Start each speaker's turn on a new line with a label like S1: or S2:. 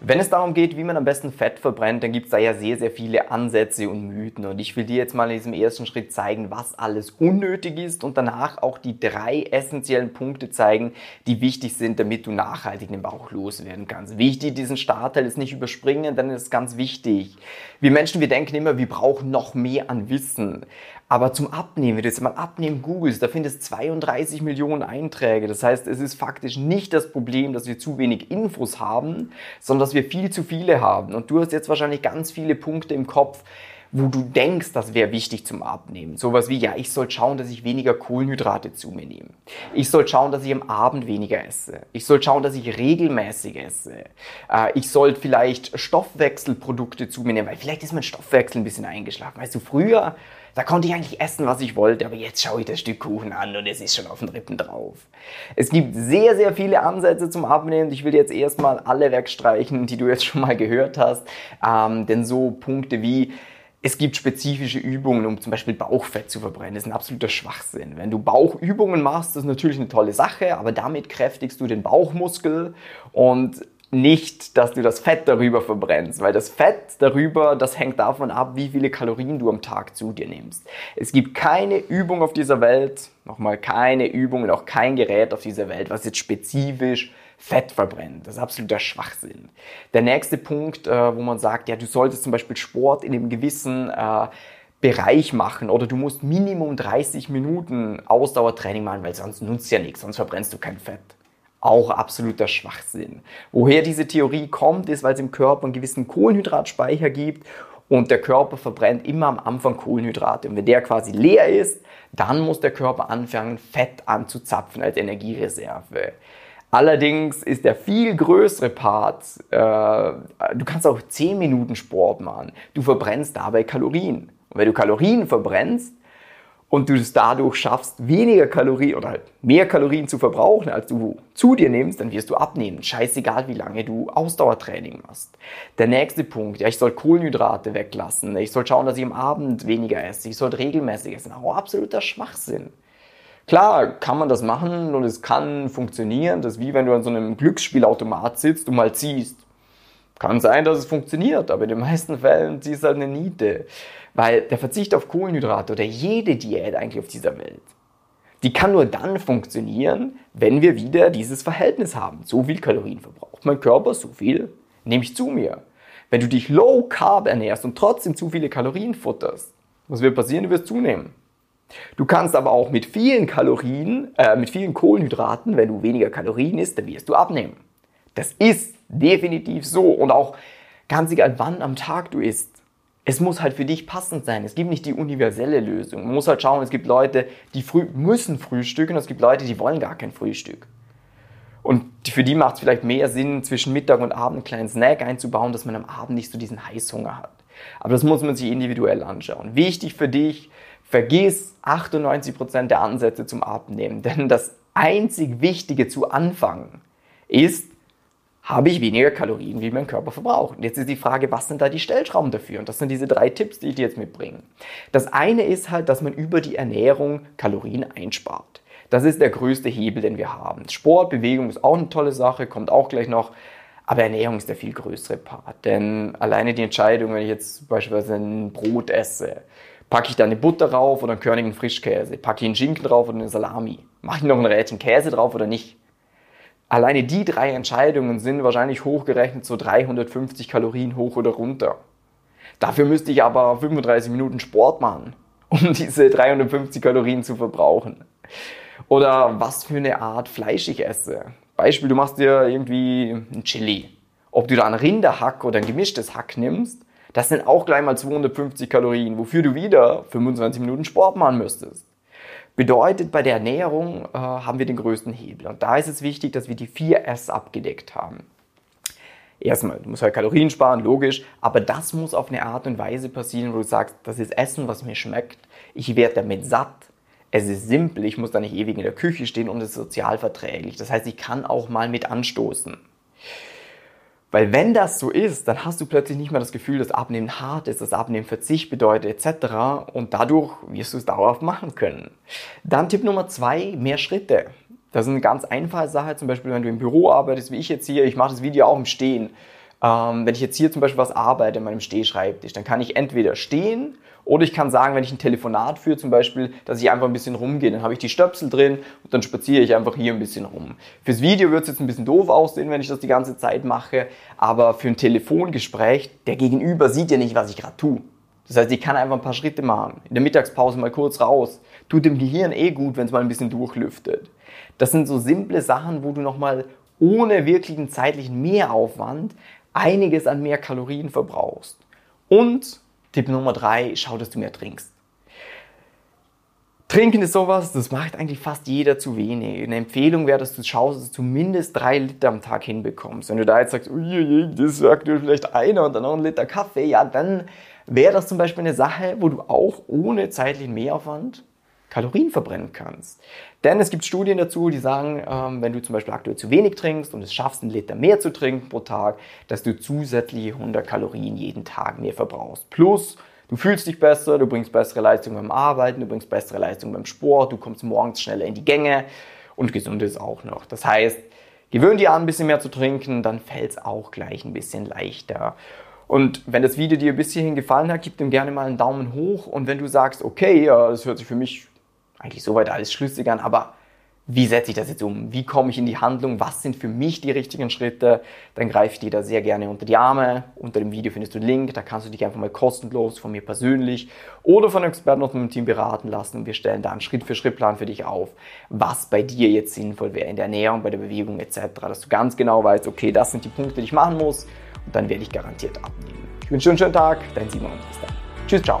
S1: Wenn es darum geht, wie man am besten Fett verbrennt, dann gibt es da ja sehr, sehr viele Ansätze und Mythen. Und ich will dir jetzt mal in diesem ersten Schritt zeigen, was alles unnötig ist und danach auch die drei essentiellen Punkte zeigen, die wichtig sind, damit du nachhaltig den Bauch loswerden kannst. Wichtig, diesen Startteil ist nicht überspringen, ist es ganz wichtig. Wir Menschen, wir denken immer, wir brauchen noch mehr an Wissen. Aber zum Abnehmen, wenn du jetzt mal Abnehmen googelst, da findest du 32 Millionen Einträge. Das heißt, es ist faktisch nicht das Problem, dass wir zu wenig Infos haben, sondern dass wir viel zu viele haben. Und du hast jetzt wahrscheinlich ganz viele Punkte im Kopf, wo du denkst, das wäre wichtig zum Abnehmen. Sowas wie, ja, ich soll schauen, dass ich weniger Kohlenhydrate zu mir nehme. Ich soll schauen, dass ich am Abend weniger esse. Ich soll schauen, dass ich regelmäßig esse. Äh, ich soll vielleicht Stoffwechselprodukte zu mir nehmen, weil vielleicht ist mein Stoffwechsel ein bisschen eingeschlafen. Weißt du, früher da konnte ich eigentlich essen, was ich wollte, aber jetzt schaue ich das Stück Kuchen an und es ist schon auf den Rippen drauf. Es gibt sehr, sehr viele Ansätze zum Abnehmen. Ich will jetzt erstmal alle wegstreichen, die du jetzt schon mal gehört hast. Ähm, denn so Punkte wie es gibt spezifische Übungen, um zum Beispiel Bauchfett zu verbrennen. Das ist ein absoluter Schwachsinn. Wenn du Bauchübungen machst, das ist natürlich eine tolle Sache, aber damit kräftigst du den Bauchmuskel und nicht, dass du das Fett darüber verbrennst, weil das Fett darüber, das hängt davon ab, wie viele Kalorien du am Tag zu dir nimmst. Es gibt keine Übung auf dieser Welt, nochmal keine Übung und auch kein Gerät auf dieser Welt, was jetzt spezifisch Fett verbrennt. Das ist absoluter Schwachsinn. Der nächste Punkt, äh, wo man sagt, ja, du solltest zum Beispiel Sport in einem gewissen äh, Bereich machen oder du musst Minimum 30 Minuten Ausdauertraining machen, weil sonst nutzt ja nichts, sonst verbrennst du kein Fett auch absoluter Schwachsinn. Woher diese Theorie kommt, ist, weil es im Körper einen gewissen Kohlenhydratspeicher gibt und der Körper verbrennt immer am Anfang Kohlenhydrate. Und wenn der quasi leer ist, dann muss der Körper anfangen, Fett anzuzapfen als Energiereserve. Allerdings ist der viel größere Part, äh, du kannst auch 10 Minuten Sport machen, du verbrennst dabei Kalorien. Und wenn du Kalorien verbrennst, und du es dadurch schaffst, weniger Kalorien oder halt mehr Kalorien zu verbrauchen, als du zu dir nimmst, dann wirst du abnehmen. Scheißegal, wie lange du Ausdauertraining machst. Der nächste Punkt, ja, ich soll Kohlenhydrate weglassen. Ich soll schauen, dass ich am Abend weniger esse. Ich soll regelmäßig essen. Auch absoluter Schwachsinn. Klar kann man das machen und es kann funktionieren. Das ist wie wenn du an so einem Glücksspielautomat sitzt und mal ziehst. Kann sein, dass es funktioniert, aber in den meisten Fällen ziehst du halt eine Niete. Weil der Verzicht auf Kohlenhydrate oder jede Diät eigentlich auf dieser Welt, die kann nur dann funktionieren, wenn wir wieder dieses Verhältnis haben. So viel Kalorien verbraucht mein Körper, so viel nehme ich zu mir. Wenn du dich low carb ernährst und trotzdem zu viele Kalorien futterst, was wird passieren? Du wirst zunehmen. Du kannst aber auch mit vielen Kalorien, äh, mit vielen Kohlenhydraten, wenn du weniger Kalorien isst, dann wirst du abnehmen. Das ist definitiv so und auch ganz egal wann am Tag du isst es muss halt für dich passend sein. Es gibt nicht die universelle Lösung. Man muss halt schauen, es gibt Leute, die früh müssen frühstücken und es gibt Leute, die wollen gar kein Frühstück. Und für die macht es vielleicht mehr Sinn, zwischen Mittag und Abend einen kleinen Snack einzubauen, dass man am Abend nicht so diesen Heißhunger hat. Aber das muss man sich individuell anschauen. Wichtig für dich, vergiss 98% der Ansätze zum Abnehmen. Denn das einzig Wichtige zu Anfang ist, habe ich weniger Kalorien, wie mein Körper verbraucht. Und jetzt ist die Frage, was sind da die Stellschrauben dafür? Und das sind diese drei Tipps, die ich dir jetzt mitbringe. Das eine ist halt, dass man über die Ernährung Kalorien einspart. Das ist der größte Hebel, den wir haben. Sport, Bewegung ist auch eine tolle Sache, kommt auch gleich noch. Aber Ernährung ist der viel größere Part. Denn alleine die Entscheidung, wenn ich jetzt beispielsweise ein Brot esse, packe ich da eine Butter drauf oder einen körnigen Frischkäse, packe ich einen Schinken drauf oder eine Salami, mache ich noch ein Rädchen Käse drauf oder nicht? Alleine die drei Entscheidungen sind wahrscheinlich hochgerechnet so 350 Kalorien hoch oder runter. Dafür müsste ich aber 35 Minuten Sport machen, um diese 350 Kalorien zu verbrauchen. Oder was für eine Art Fleisch ich esse. Beispiel, du machst dir irgendwie ein Chili. Ob du da ein Rinderhack oder ein gemischtes Hack nimmst, das sind auch gleich mal 250 Kalorien, wofür du wieder 25 Minuten Sport machen müsstest. Bedeutet, bei der Ernährung äh, haben wir den größten Hebel. Und da ist es wichtig, dass wir die vier S abgedeckt haben. erstmal, du musst halt Kalorien sparen, logisch, aber das muss auf eine Art und Weise passieren, wo du sagst, das ist Essen, was mir schmeckt, ich werde damit satt, es ist simpel, ich muss da nicht ewig in der Küche stehen und es ist sozial verträglich. Das heißt, ich kann auch mal mit anstoßen. Weil wenn das so ist, dann hast du plötzlich nicht mehr das Gefühl, dass Abnehmen hart ist, dass Abnehmen Verzicht bedeutet etc. Und dadurch wirst du es dauerhaft machen können. Dann Tipp Nummer zwei, mehr Schritte. Das ist eine ganz einfache Sache, zum Beispiel wenn du im Büro arbeitest, wie ich jetzt hier, ich mache das Video auch im Stehen. Ähm, wenn ich jetzt hier zum Beispiel was arbeite in meinem Stehschreibtisch, dann kann ich entweder stehen oder ich kann sagen, wenn ich ein Telefonat führe zum Beispiel, dass ich einfach ein bisschen rumgehe. Dann habe ich die Stöpsel drin und dann spaziere ich einfach hier ein bisschen rum. Fürs Video wird es jetzt ein bisschen doof aussehen, wenn ich das die ganze Zeit mache, aber für ein Telefongespräch, der Gegenüber sieht ja nicht, was ich gerade tue. Das heißt, ich kann einfach ein paar Schritte machen. In der Mittagspause mal kurz raus. Tut dem Gehirn eh gut, wenn es mal ein bisschen durchlüftet. Das sind so simple Sachen, wo du nochmal ohne wirklichen zeitlichen Mehraufwand einiges an mehr Kalorien verbrauchst. Und Tipp Nummer drei, schau, dass du mehr trinkst. Trinken ist sowas, das macht eigentlich fast jeder zu wenig. Eine Empfehlung wäre, dass du schaust, dass du zumindest drei Liter am Tag hinbekommst. Wenn du da jetzt sagst, uiuiui, das sagt dir vielleicht einer und dann noch ein Liter Kaffee, ja, dann wäre das zum Beispiel eine Sache, wo du auch ohne zeitlichen Mehraufwand Kalorien verbrennen kannst. Denn es gibt Studien dazu, die sagen, ähm, wenn du zum Beispiel aktuell zu wenig trinkst und es schaffst, einen Liter mehr zu trinken pro Tag, dass du zusätzliche 100 Kalorien jeden Tag mehr verbrauchst. Plus, du fühlst dich besser, du bringst bessere Leistung beim Arbeiten, du bringst bessere Leistung beim Sport, du kommst morgens schneller in die Gänge und gesund ist auch noch. Das heißt, gewöhn dir an, ein bisschen mehr zu trinken, dann fällt es auch gleich ein bisschen leichter. Und wenn das Video dir bis hierhin gefallen hat, gib dem gerne mal einen Daumen hoch. Und wenn du sagst, okay, das hört sich für mich eigentlich soweit alles schlüssig an, aber wie setze ich das jetzt um? Wie komme ich in die Handlung? Was sind für mich die richtigen Schritte? Dann greife ich dir da sehr gerne unter die Arme. Unter dem Video findest du einen Link, da kannst du dich einfach mal kostenlos von mir persönlich oder von Experten aus meinem Team beraten lassen und wir stellen da einen Schritt-für-Schritt-Plan für dich auf, was bei dir jetzt sinnvoll wäre in der Ernährung, bei der Bewegung etc., dass du ganz genau weißt, okay, das sind die Punkte, die ich machen muss und dann werde ich garantiert abnehmen. Ich wünsche dir einen schönen Tag, dein Simon. Bis dann. Tschüss, ciao.